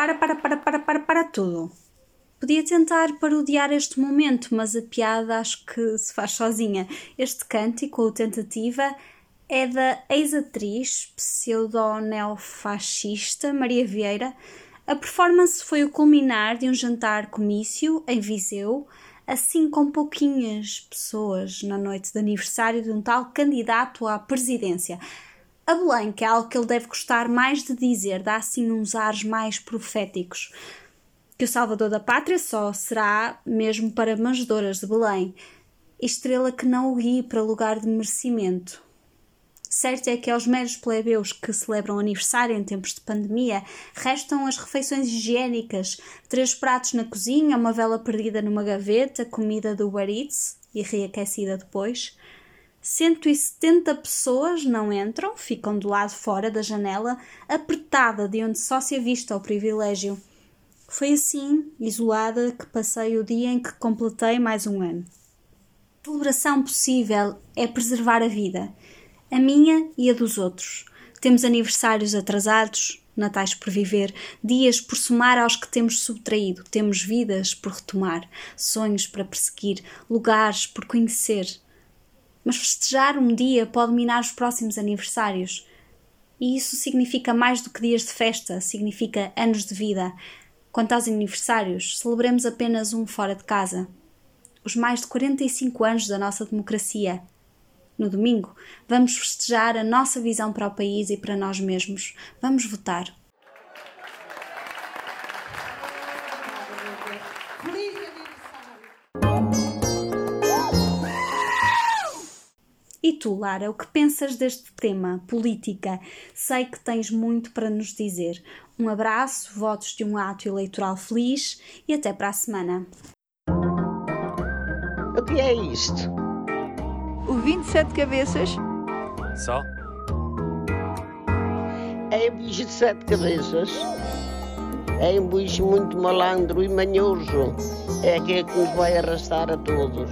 Para, para, para, para, para, para tudo. Podia tentar parodiar este momento, mas a piada acho que se faz sozinha. Este cântico, ou tentativa, é da ex-atriz pseudo-neofascista Maria Vieira. A performance foi o culminar de um jantar comício em Viseu, assim com pouquinhas pessoas na noite de aniversário de um tal candidato à presidência. A Belém, que é algo que ele deve gostar mais de dizer, dá assim uns ares mais proféticos. Que o Salvador da Pátria só será mesmo para manjedoras de Belém, estrela que não o guie para lugar de merecimento. Certo é que aos meros plebeus que celebram aniversário em tempos de pandemia restam as refeições higiênicas, três pratos na cozinha, uma vela perdida numa gaveta, comida do Eats e reaquecida depois. 170 pessoas não entram, ficam do lado fora da janela, apertada de onde só se avista o privilégio. Foi assim, isolada, que passei o dia em que completei mais um ano. A possível é preservar a vida, a minha e a dos outros. Temos aniversários atrasados, natais por viver, dias por somar aos que temos subtraído, temos vidas por retomar, sonhos para perseguir, lugares por conhecer. Mas festejar um dia pode minar os próximos aniversários. E isso significa mais do que dias de festa, significa anos de vida. Quanto aos aniversários, celebremos apenas um fora de casa. Os mais de 45 anos da nossa democracia. No domingo, vamos festejar a nossa visão para o país e para nós mesmos. Vamos votar. E tu, Lara, o que pensas deste tema, política? Sei que tens muito para nos dizer. Um abraço, votos de um ato eleitoral feliz e até para a semana. O que é isto? O 27 cabeças? Só? É um bicho de sete cabeças. É um bicho muito malandro e manhoso. É aquele que nos vai arrastar a todos.